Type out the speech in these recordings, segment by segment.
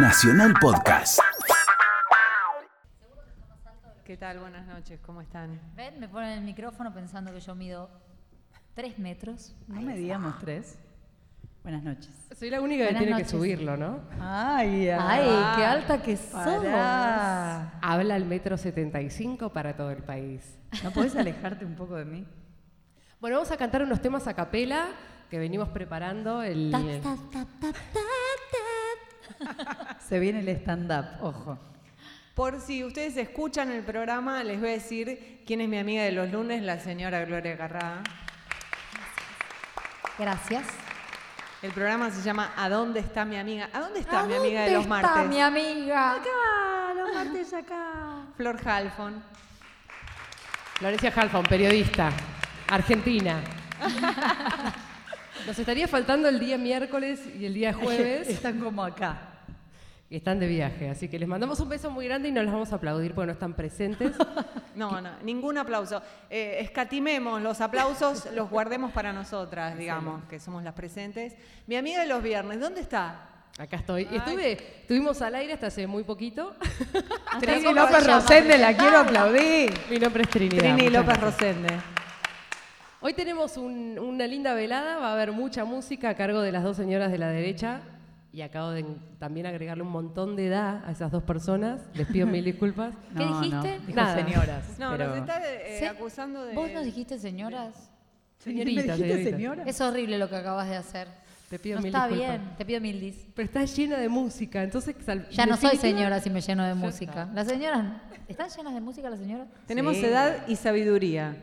Nacional Podcast. ¿Qué tal? Buenas noches, ¿cómo están? ¿Ven? Me ponen el micrófono pensando que yo mido tres metros. No medíamos tres. Buenas noches. Soy la única que Buenas tiene noches. que subirlo, ¿no? Ay, ¡Ay, qué alta que! Pará. Habla el metro 75 para todo el país. ¿No podés alejarte un poco de mí? Bueno, vamos a cantar unos temas a capela que venimos preparando. El, Ta, ta, ta, ta, ta, Se viene el stand-up, ojo. Por si ustedes escuchan el programa, les voy a decir quién es mi amiga de los lunes, la señora Gloria Garrá. Gracias. El programa se llama ¿A dónde está mi amiga? ¿A dónde está ¿A mi amiga de los está martes? mi amiga? Acá, los martes acá. Flor Halfon. Florencia Halfon, periodista, argentina. Nos estaría faltando el día miércoles y el día jueves. Están como acá. Y están de viaje, así que les mandamos un beso muy grande y no les vamos a aplaudir porque no están presentes. No, no, ningún aplauso. Eh, escatimemos los aplausos, los guardemos para nosotras, digamos, que somos las presentes. Mi amiga de los viernes, ¿dónde está? Acá estoy. Estuve, estuvimos al aire hasta hace muy poquito. Trini ¿cómo López? Rosende, la quiero aplaudir. Mi nombre es Trinidad. Trini López. Rosende. Hoy tenemos un- una linda velada, va a haber mucha música a cargo de las dos señoras de la derecha y acabo de también agregarle un montón de edad a esas dos personas. Les pido mil disculpas. ¿Qué No, dijiste? No, dijo Nada. señoras. No, pero... nos está eh, ¿Sí? acusando de... ¿Vos nos dijiste señoras? Señorita, ¿Me dijiste señorita. señora? Es horrible lo que acabas de hacer. Te pido No mil está disculpas. bien, te pido mil dis. Pero está llena de música, entonces... Ya no soy señora si me lleno de Ya música. está. Las señoras, ¿están llenas de música las señoras? Tenemos Sí. edad y sabiduría,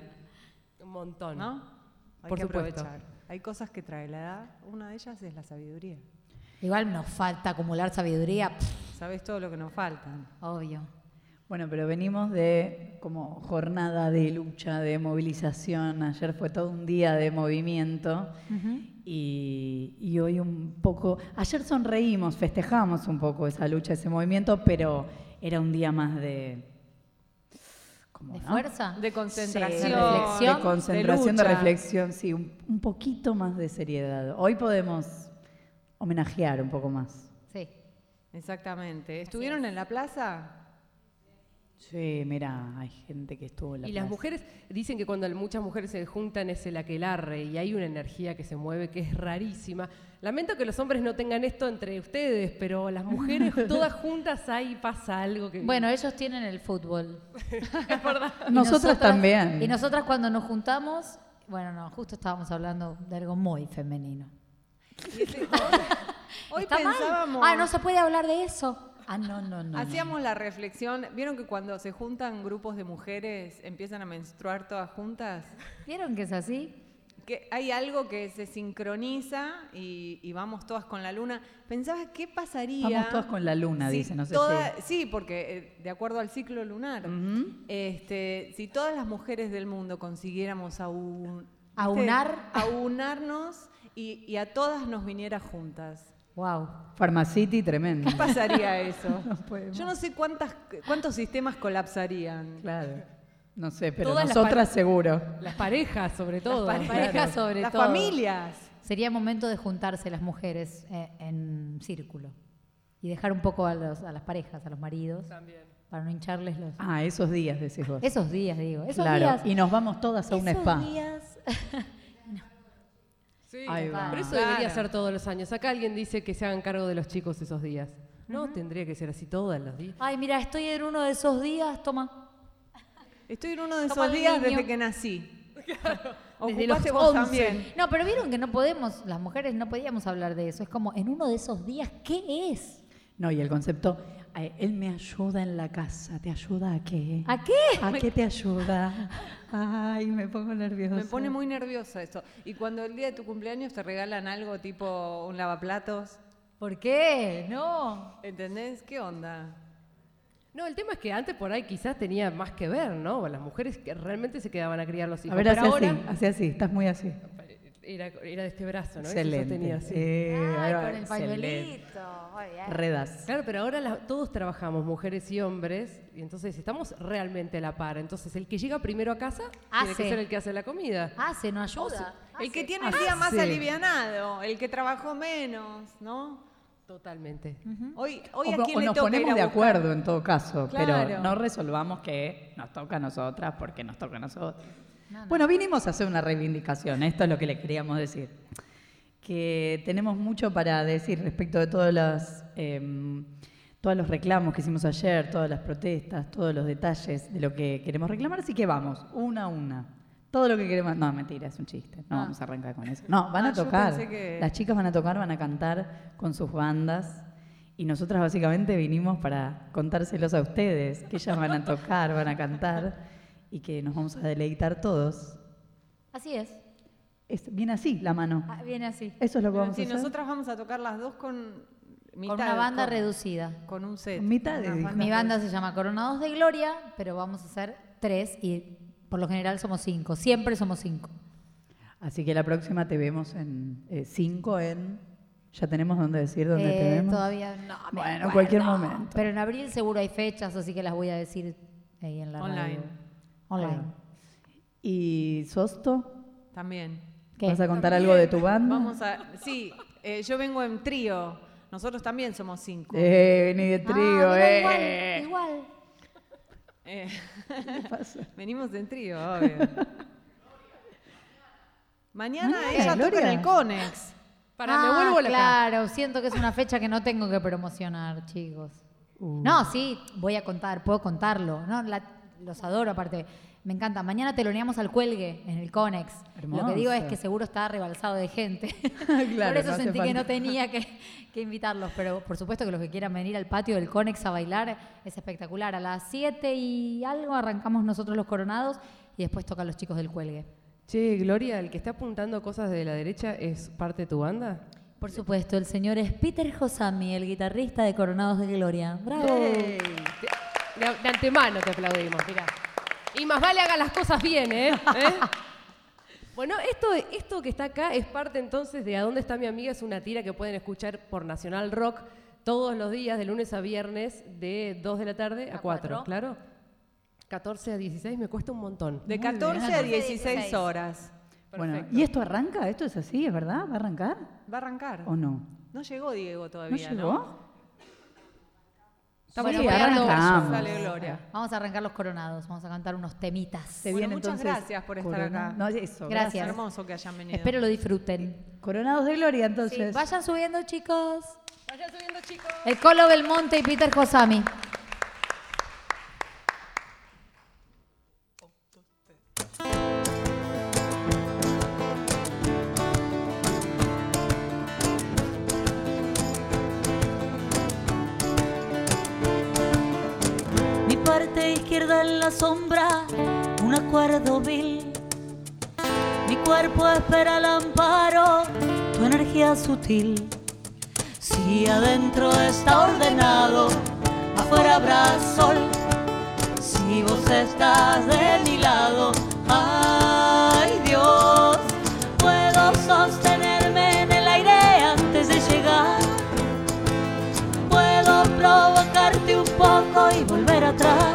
Un montón. ¿no? Hay Por que supuesto. aprovechar. Hay cosas que trae la edad, una de ellas es la sabiduría. Igual nos falta acumular sabiduría, pff, Sabes todo lo que nos falta. obvio. Bueno, pero venimos de como jornada de lucha, de movilización. Ayer fue todo un día de movimiento y, y hoy un poco... Ayer sonreímos, festejamos un poco esa lucha, ese movimiento, pero era un día más de... ¿cómo ¿De no? fuerza? De concentración, Sí, de reflexión, de concentración, de, lucha. reflexión, sí, un, un poquito más de seriedad. Hoy podemos homenajear un poco más. Sí. Exactamente. ¿Estuvieron en la plaza? Sí, mira, hay gente que estuvo en la Y las mujeres dicen que cuando muchas mujeres se juntan es el aquelarre y hay una energía que se mueve que es rarísima. Lamento que los hombres no tengan esto entre ustedes, pero las mujeres todas juntas ahí pasa algo que... Bueno, ellos tienen el fútbol. Y Nosotras también. Y nosotras cuando nos juntamos, bueno, no, justo estábamos hablando de algo muy femenino. Hoy ¿Está mal? pensábamos... Ah, no se puede hablar de eso. Ah, no, no, no. no. Hacíamos la reflexión, ¿vieron que cuando se juntan grupos de mujeres empiezan a menstruar todas juntas? ¿Vieron que es así? Que hay algo que se sincroniza y, y vamos todas con la luna. Pensaba, ¿qué pasaría? Vamos todas con la luna, si dice, no sé toda- si... Sí, porque eh, de acuerdo al ciclo lunar, este, si todas las mujeres del mundo consiguiéramos aun- Aunar. ¿viste? aunarnos y, y a todas nos viniera juntas. Wow. Pharmacity tremendo. ¿Qué pasaría eso? podemos. Yo no sé cuántas, cuántos sistemas colapsarían. Claro. No sé, pero Todas las nosotras pare- seguro. Las parejas, sobre todo. parejas. Parejas sobre Las todo. familias. Sería momento de juntarse las mujeres eh, en círculo y dejar un poco a, los- a las parejas, a los maridos, para no hincharles los... Ah, esos días, decís vos. Esos días, digo. Esos claro. días. Y nos vamos todas a un esos spa. días. Sí, Ahí va. pero eso Claro. debería ser todos los años. Acá alguien dice que se hagan cargo de los chicos esos días. No, tendría que ser así todos los días. Ay, mira, estoy en uno de esos días, toma. Estoy en uno de Toma esos el días niño. desde que nací. Desde Ocupaste los vos 11. también. No, pero vieron que no podemos, las mujeres no podíamos hablar de eso. Es como, en uno de esos días, ¿qué es? No, y el concepto, él me ayuda en la casa. ¿Te ayuda a qué? ¿A qué? ¿A qué te ayuda? Ay, me pongo nerviosa. Me pone muy nerviosa eso. Y cuando el día de tu cumpleaños te regalan algo tipo un lavaplatos, ¿Por qué? No. ¿entendés? ¿Qué onda? No, el tema es que antes por ahí quizás tenía más que ver, ¿no? Las mujeres que realmente se quedaban a criar los hijos. A ver, hace ahora así, así, estás muy así. Era, era de este brazo, ¿no? Eso Excelente. así. Eh, Ay, con el pañuelito. Muy bien. Redas. Claro, pero ahora la- todos trabajamos, mujeres y hombres, y entonces estamos realmente a la par. Entonces, el que llega primero a casa tiene Hace. que ser el que hace la comida. Hace, no ayuda. El que Hace. tiene el día más alivianado, el que trabajó menos, ¿no? Totalmente. Hoy, hoy o, a quién o le nos toca ir ponemos a de acuerdo en todo caso, pero no resolvamos que nos toca a nosotras porque nos toca a nosotros. Bueno, vinimos a hacer una reivindicación, esto es lo que le queríamos decir. Que tenemos mucho para decir respecto de todas las, em, todos los reclamos que hicimos ayer, todas las protestas, todos los detalles de lo que queremos reclamar, así que vamos, una a una. Todo lo que queremos. No, mentira, es un chiste. No Ah. vamos a arrancar con eso. No, van Ah, a yo tocar. que- Las chicas van a tocar, van a cantar con sus bandas. Y nosotras básicamente vinimos para contárselos a ustedes, que ellas van a tocar, van a cantar y que nos vamos a deleitar todos. Así es. Es, viene así la mano. Ah, viene así. Eso es lo que vamos Sí, a hacer. nosotras vamos a tocar las dos con mitad, Con una banda con- reducida. Con un set. Con mitad, bandas Mi banda se llama Coronados de Gloria, pero vamos a hacer tres y por lo general somos cinco. Siempre somos cinco. Así que la próxima te vemos en 5 en... Ya tenemos dónde decir dónde Eh, te vemos. Todavía no. me Bueno, en cualquier momento. Pero en abril seguro hay fechas, así que las voy a decir ahí en la Online. radio. Online. ¿Y Sosto? También. ¿Qué? ¿Vas a contar algo de tu banda? Vamos a. Sí, eh, yo vengo en trío. Nosotros también somos cinco. Eh, vení de Ah, trío, eh. Igual, igual. Eh, ¿Qué pasa? venimos en trío, obvio. Mañana Mañana, ella toca en el Conex. Para, Ah, me vuelvo loca. Claro, siento que es una fecha que no tengo que promocionar, chicos. Uh. No, sí, voy a contar, puedo contarlo. No, La- los adoro aparte. Me encanta. Mañana teloneamos al cuelgue en el Conex. Lo que digo es que seguro está rebalsado de gente. Claro, por eso no sentí que no tenía que, que invitarlos. Pero por supuesto que los que quieran venir al patio del Conex a bailar es espectacular. A las 7 y algo arrancamos nosotros los coronados y después tocan los chicos del cuelgue. Che, Gloria, el que está apuntando cosas de la derecha es parte de tu banda. Por supuesto, el señor es Peter Josami, el guitarrista de Coronados de Gloria. ¡Bravo! De, de antemano te aplaudimos, mirá. Y más vale haga las cosas bien, ¿eh? ¿Eh? Bueno, esto, esto que está acá es parte entonces de A dónde está mi amiga, es una tira que pueden escuchar por Nacional Rock todos los días, de lunes a viernes, de 2 de la tarde a A 4, cuatro. ¿claro? 14 a 16 me cuesta un montón. De Muy 14 bien. a 14 a 16 16 horas. Bueno. ¿y esto arranca? ¿Esto es así? ¿Es verdad? ¿Va a arrancar? Va a arrancar. ¿O no? No llegó Diego ¿No todavía, ¿no? llegó? Estamos sí, arrancamos. Sale Gloria. Vamos a arrancar los coronados, vamos a cantar unos temitas. Se Bueno, viene muchas entonces gracias por estar Corona- acá. No, eso. Gracias. Es hermoso que hayan venido. Espero lo disfruten. Coronados de Gloria, Sí, entonces. vayan subiendo, chicos. Vayan subiendo, chicos. El Colo Belmonte y Peter Josami. Parte izquierda en la sombra, un acuerdo vil. Mi cuerpo espera el amparo, tu energía sutil. Si adentro está ordenado, afuera habrá sol. Si vos estás de mi lado, ay Dios, puedo sostenerme en el aire antes de llegar. Puedo provocarte un poco y volver atrás.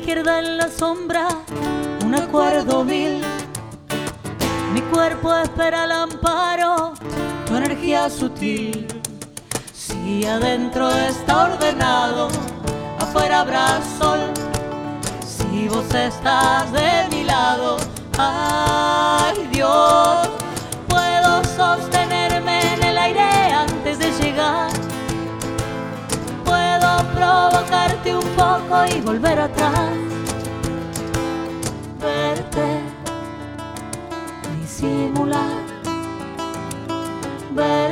Izquierda en la sombra, un acuerdo vil. Mi cuerpo espera el amparo, tu energía sutil. Si adentro está ordenado, afuera habrá sol. Si vos estás de mi lado, ay Dios, poco y volver atrás. Verte y simular. Verte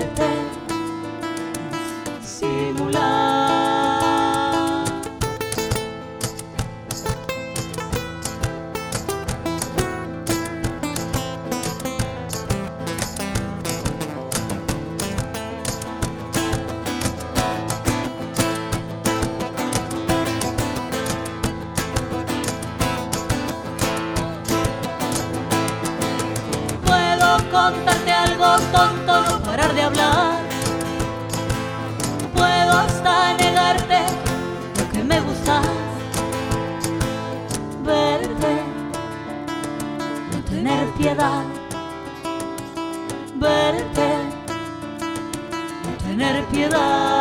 piedad. Verte, no tener piedad.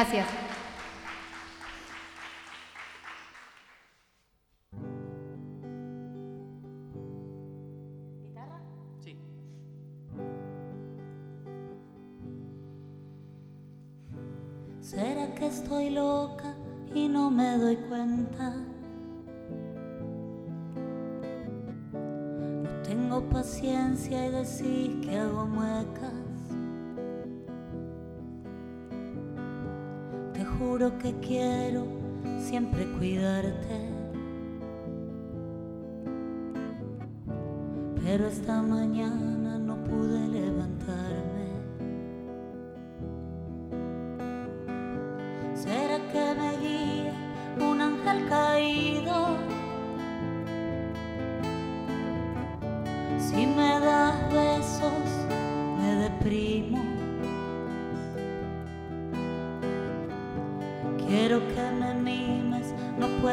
Gracias. ¿Será que estoy loca y no me doy cuenta? No tengo paciencia y decís que hago muecas. Juro que quiero siempre cuidarte. Pero esta mañana no pude levantarme.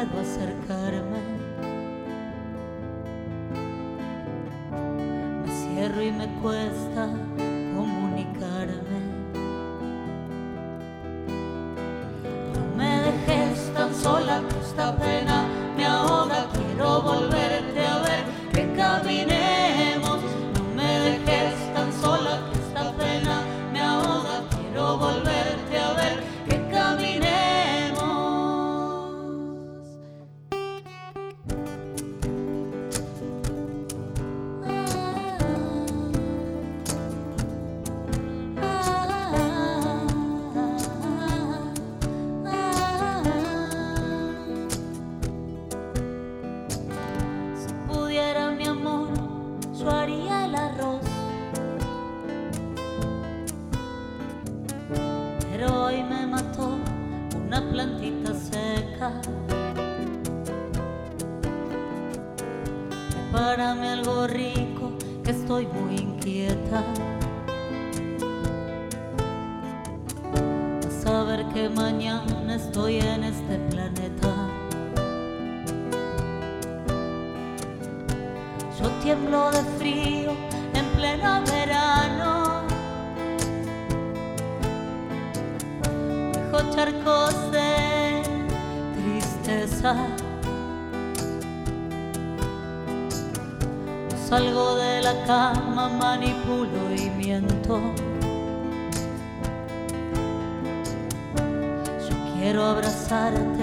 Puedo acercarme. Mañana estoy en este planeta. Yo tiemblo de frío en pleno verano. Dejo charcos de tristeza. Salgo de la cama, manipulo y miento. Quiero abrazarte,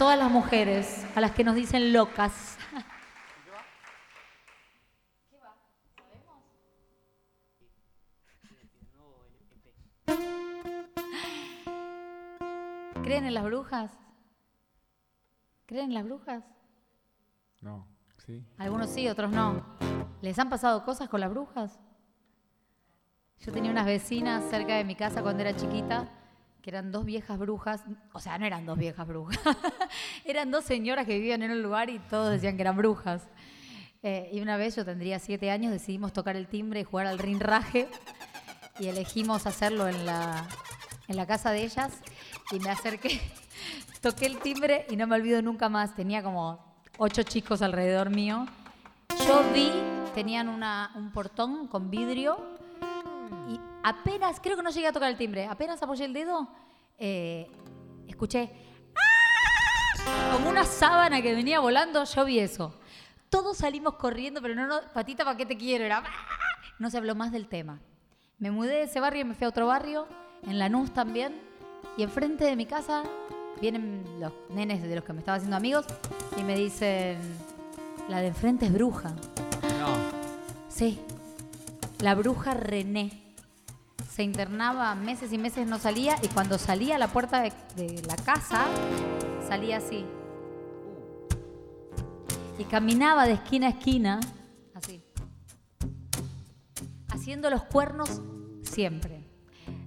todas las mujeres, a las que nos dicen locas. ¿Creen en las brujas? ¿Creen en las brujas? No, sí. Algunos sí, otros no. ¿Les han pasado cosas con las brujas? Yo tenía unas vecinas cerca de mi casa cuando era chiquita, que eran dos viejas brujas, o sea, no eran dos viejas brujas, eran dos señoras que vivían en un lugar y todos decían que eran brujas. Eh, y una vez, yo tendría siete años, decidimos tocar el timbre y jugar al rinraje y elegimos hacerlo en la, en la casa de ellas y me acerqué, toqué el timbre y no me olvido nunca más, tenía como ocho chicos alrededor mío. Yo vi, tenían una- un portón con vidrio Y apenas, creo que no llegué a tocar el timbre, apenas apoyé el dedo, eh, escuché ¡Ah! como una sábana que venía volando, yo vi eso. Todos salimos corriendo, pero no, no, patita, ¿para qué te quiero? Era, ¡ah! no se habló más del tema. Me mudé de ese barrio y me fui a otro barrio, en Lanús también, y enfrente de mi casa vienen los nenes de los que me estaba haciendo amigos y me dicen, la de enfrente es bruja. No. Sí, la bruja René. Se internaba meses y meses, no salía, y cuando salía a la puerta de, de la casa, salía así. Y caminaba de esquina a esquina, así. Haciendo los cuernos siempre.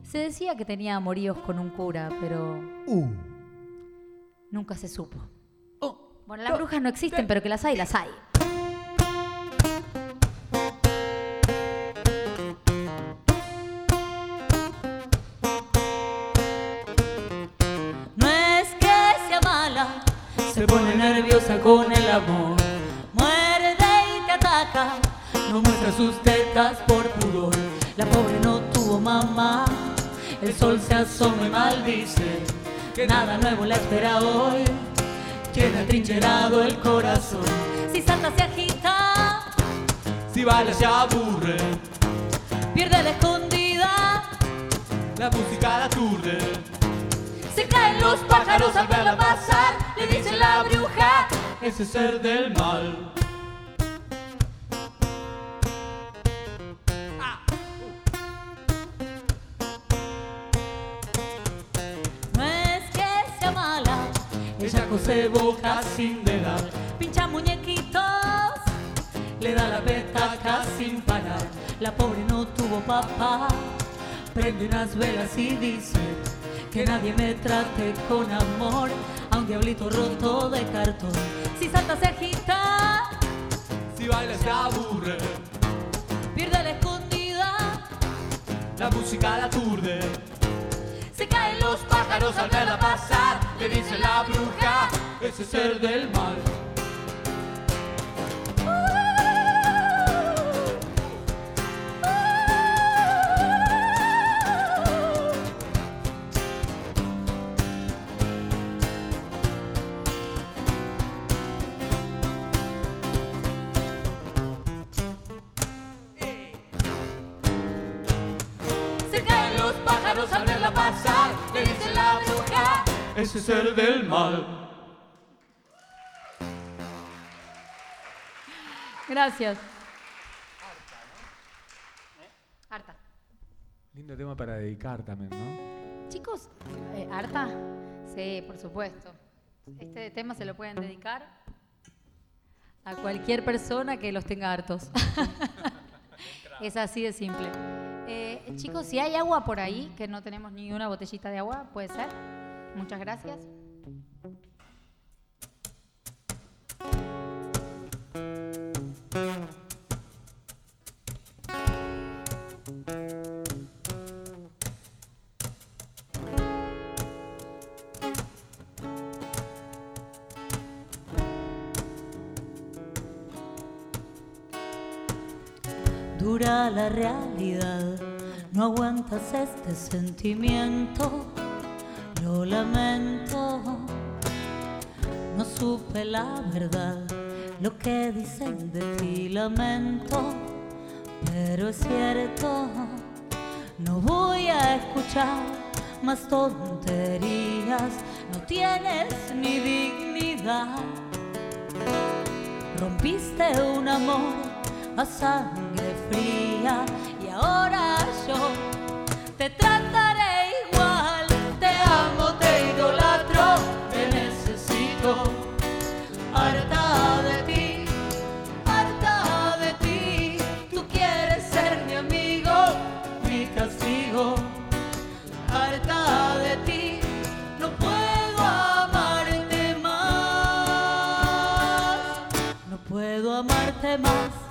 Se decía que tenía amoríos con un cura, pero nunca se supo. Bueno, las brujas no existen, pero que las hay, las hay. Sus tetas por pudor. La pobre no tuvo mamá, el sol se asoma y maldice. Que nada nuevo la espera hoy, tiene atrincherado el corazón. Si salta se agita, Si baila se aburre, pierde la escondida. la música la aturde. Se caen los pájaros al verla pasar, le dice la bruja. Ese ser del mal. Cose boca sin dedar, pincha muñequitos, le da la petaca sin parar. La pobre no tuvo papá, prende unas velas y dice que nadie me trate con amor, a un diablito roto de cartón. Si salta se agita, Si baila se aburre, pierde la escondida, la música la aturde. Caen los pájaros al verla pasar, Le dice la bruja, ese ser del mal. Ser del mal. Gracias. Harta. Lindo tema para dedicar también, ¿no? Chicos, eh, ¿harta? Sí, por supuesto. Este tema se lo pueden dedicar a cualquier persona que los tenga hartos. es así de simple. Eh, chicos, si hay agua por ahí, que no tenemos ni una botellita de agua, puede ser. Muchas gracias. Dura la realidad, no aguantas este sentimiento, lo lamento. No supe la verdad, lo que dicen de ti lamento, pero es cierto, no voy a escuchar más tonterías, no tienes ni dignidad. Rompiste un amor a sangre fría y ahora yo te trataré puedo amarte más.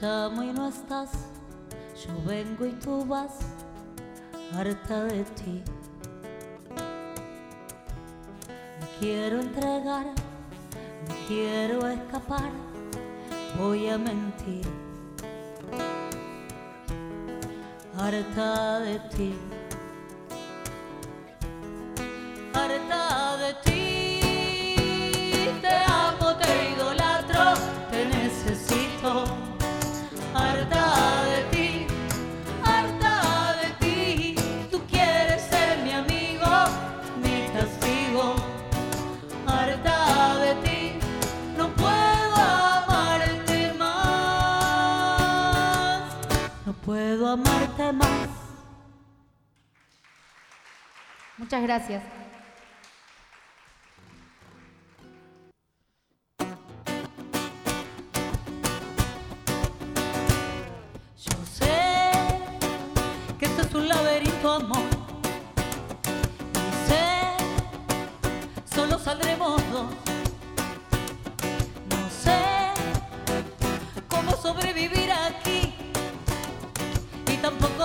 Llamo y no estás, yo vengo y tú vas, harta de ti. Me quiero entregar, me quiero escapar, voy a mentir. Harta de ti, más. Muchas gracias.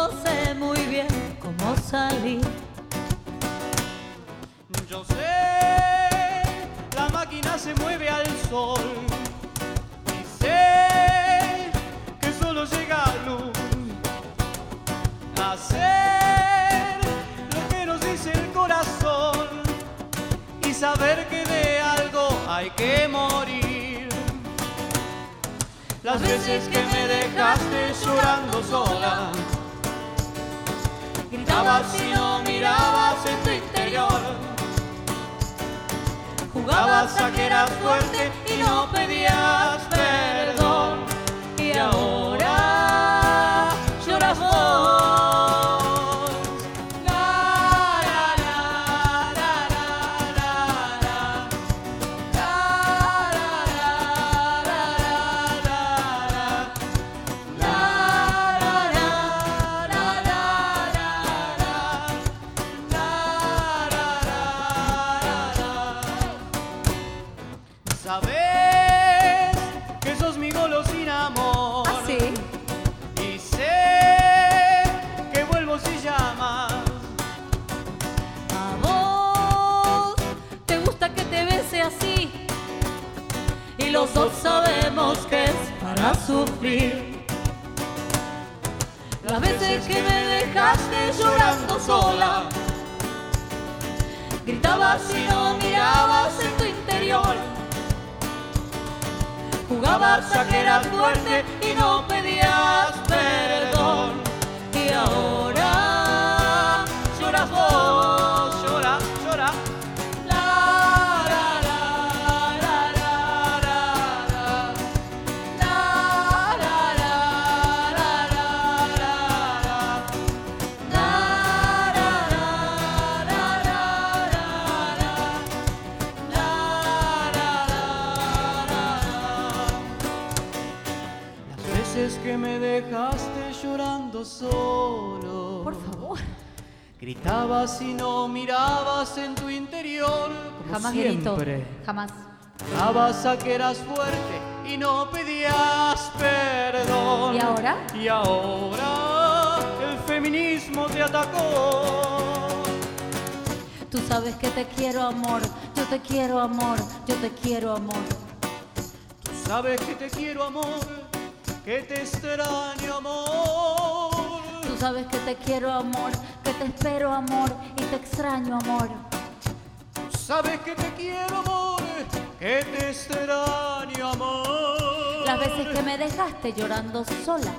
Tampoco sé muy bien cómo salir. Yo sé, la máquina se mueve al sol. Y sé que solo llega luz. Hacer lo que nos dice el corazón. Y saber que de algo hay que morir. Las veces que me dejaste llorando sola. Gritabas y no mirabas en tu interior. Jugabas a que eras fuerte y no pedías perdón. Y ahora lloras vos. Sufrir. Las veces que me dejaste llorando sola, gritabas y no mirabas en tu interior. Jugabas a que eras fuerte y no pedías perdón. Y ahora Gritabas y no mirabas en tu interior. Como Jamás grito. siempre. Jamás. Jugabas a que eras fuerte y no pedías perdón. ¿Y ahora? Y ahora el feminismo te atacó. Tú sabes que te quiero amor, yo te quiero amor, yo te quiero amor. Tú sabes que te quiero amor, que te extraño amor. Tú sabes que te quiero amor, que te espero amor y te extraño amor. Sabes que te quiero amor, que te extraño amor. Las veces que me dejaste llorando sola.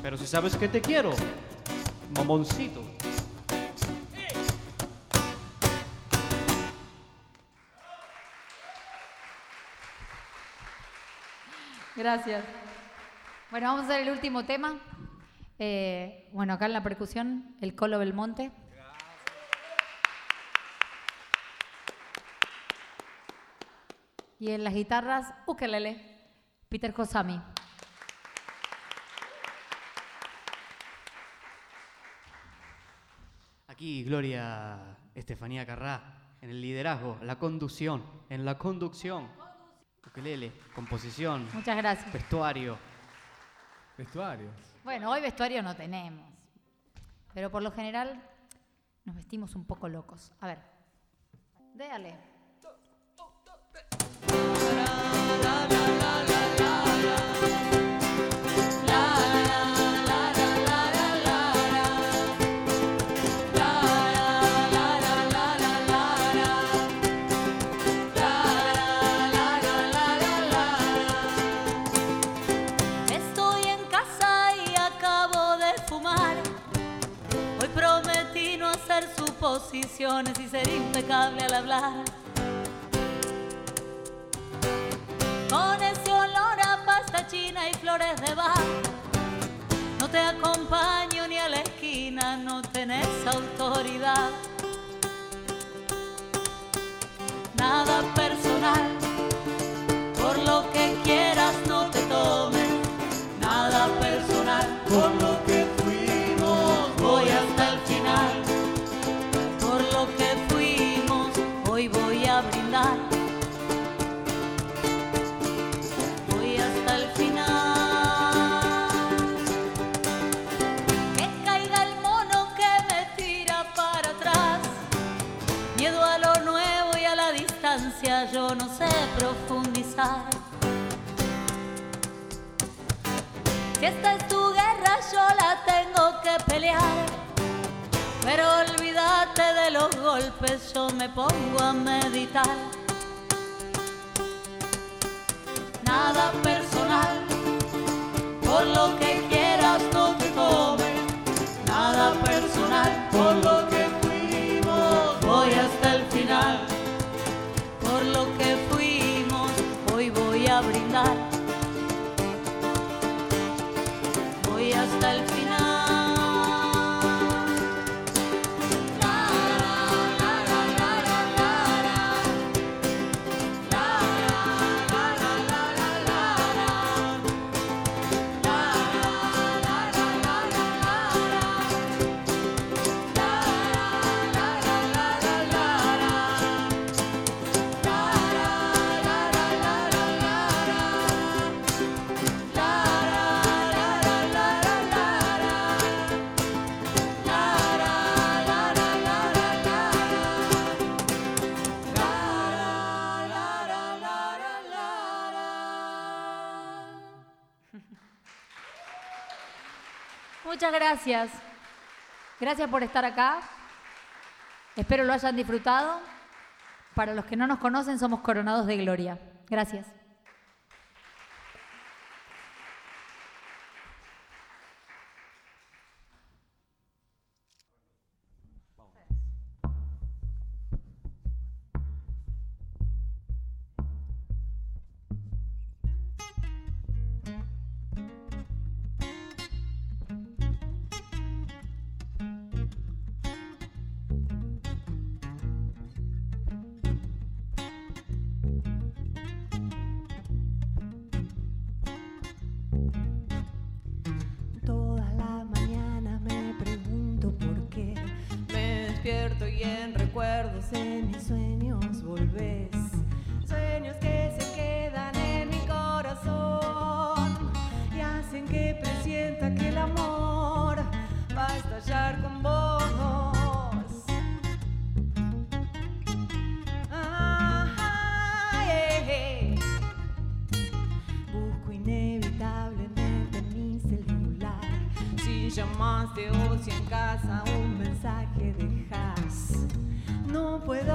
Pero si sabes que te quiero, mamoncito. Gracias. Bueno, vamos a hacer el último tema. Eh, bueno, acá en la percusión, el Colo Belmonte. Y en las guitarras, ukelele, Peter Kosami. Aquí Gloria Estefanía Carrá, en el liderazgo, la conducción, en la conducción. Ukelele, composición, Muchas gracias. vestuario. Vestuarios. Bueno, hoy vestuario no tenemos. Pero por lo general nos vestimos un poco locos. A ver, déale. Si esta es tu guerra, yo la tengo que pelear. Pero olvídate de los golpes, yo me pongo a meditar. Nada personal, por lo que quieras no te tomes. Nada personal, por lo que Muchas gracias. Gracias por estar acá. Espero lo hayan disfrutado. Para los que no nos conocen, somos Coronados de Gloria. Gracias. Puedo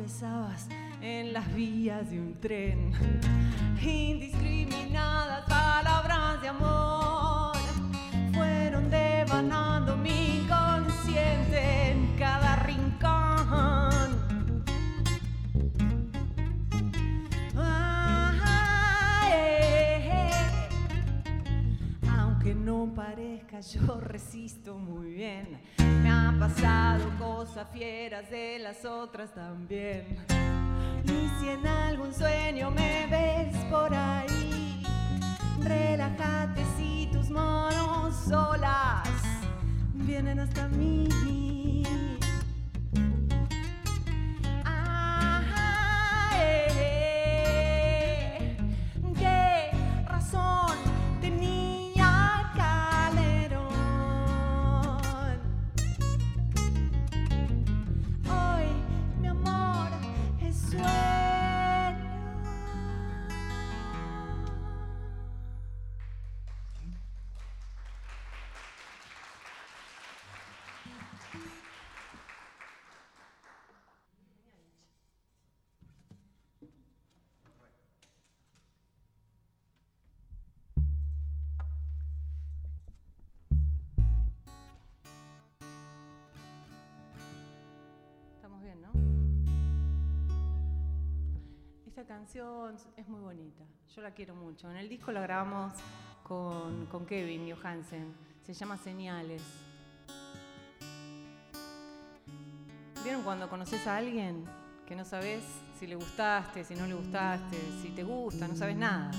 besabas en las vías de un tren. Indiscriminadas palabras de amor yo resisto muy bien. Me han pasado cosas fieras de las otras también. Y si en algún sueño me ves por ahí, relájate si tus manos solas vienen hasta mí. Esta canción es muy bonita, yo la quiero mucho. En el disco la grabamos con, con Kevin Johansen, se llama Señales. ¿Vieron cuando conoces a alguien que no sabes si le gustaste, si no le gustaste, si te gusta, no sabes nada?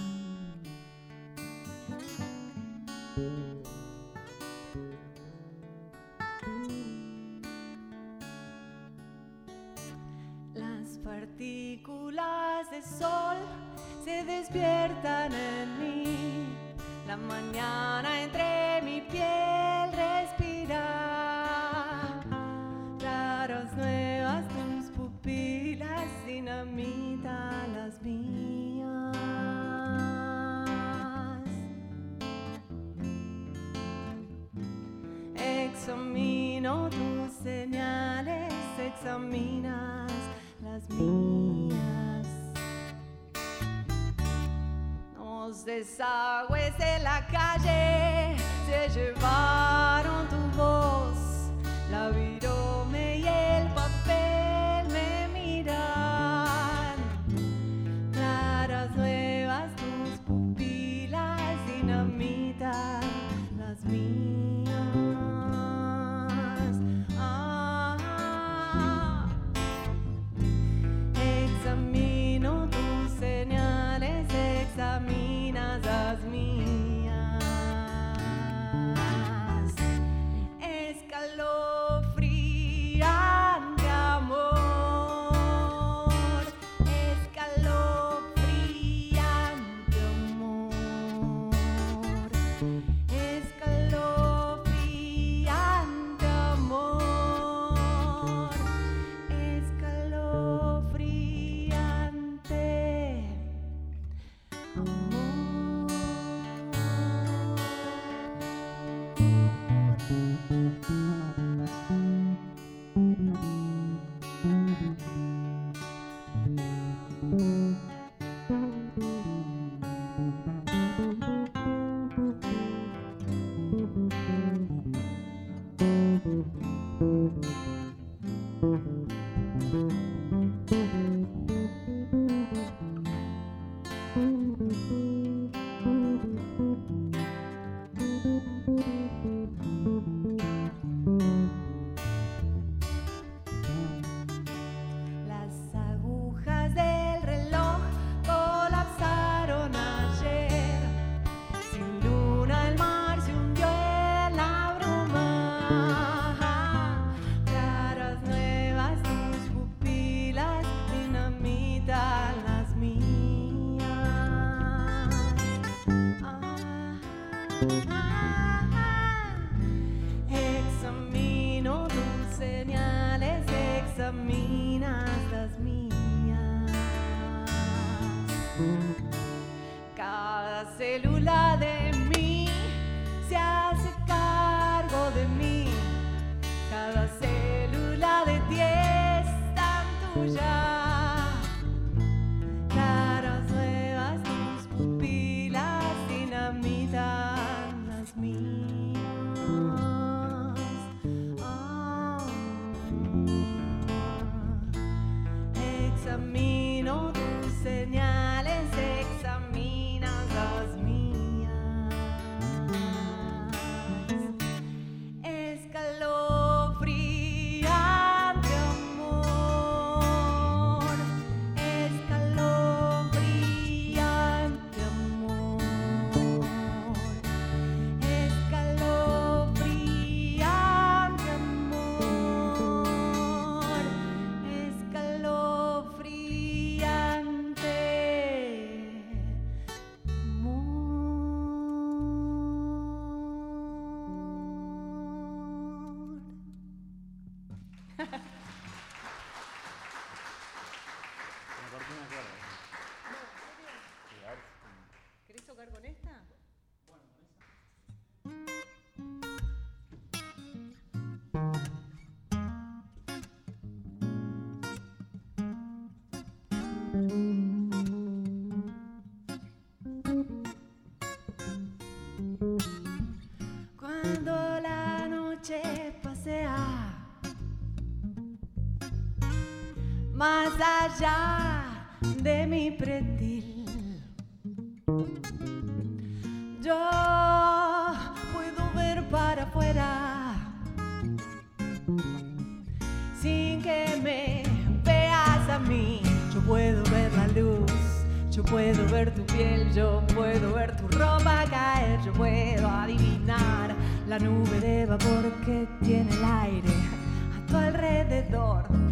Se allá de mi pretil, yo puedo ver para afuera sin que me veas a mí. Yo puedo ver la luz, yo puedo ver tu piel, yo puedo ver tu ropa caer, yo puedo adivinar la nube de vapor que tiene el aire a tu alrededor.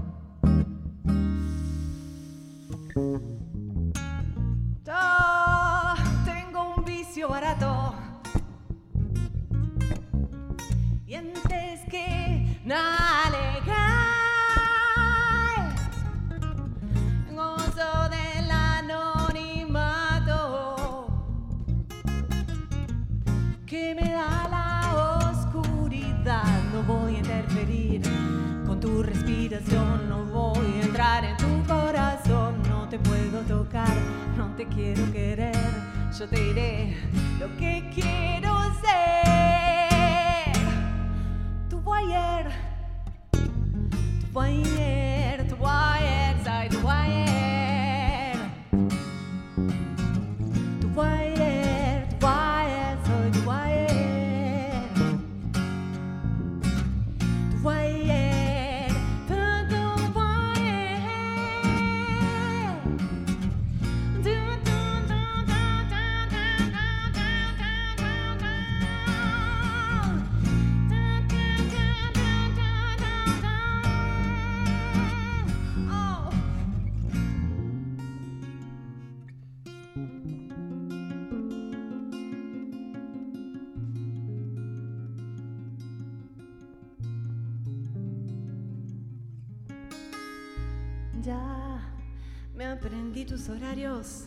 Tus horarios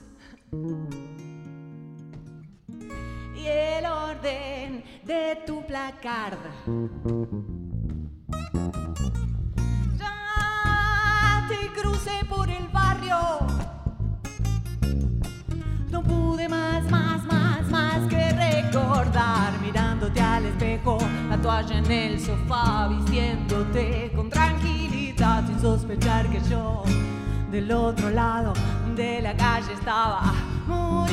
y el orden de tu placard. Ya te crucé por el barrio. No pude más, más, más, más que recordar mirándote al espejo, la toalla en el sofá, vistiéndote con tranquilidad sin sospechar que yo del otro lado de la calle estaba muriéndome.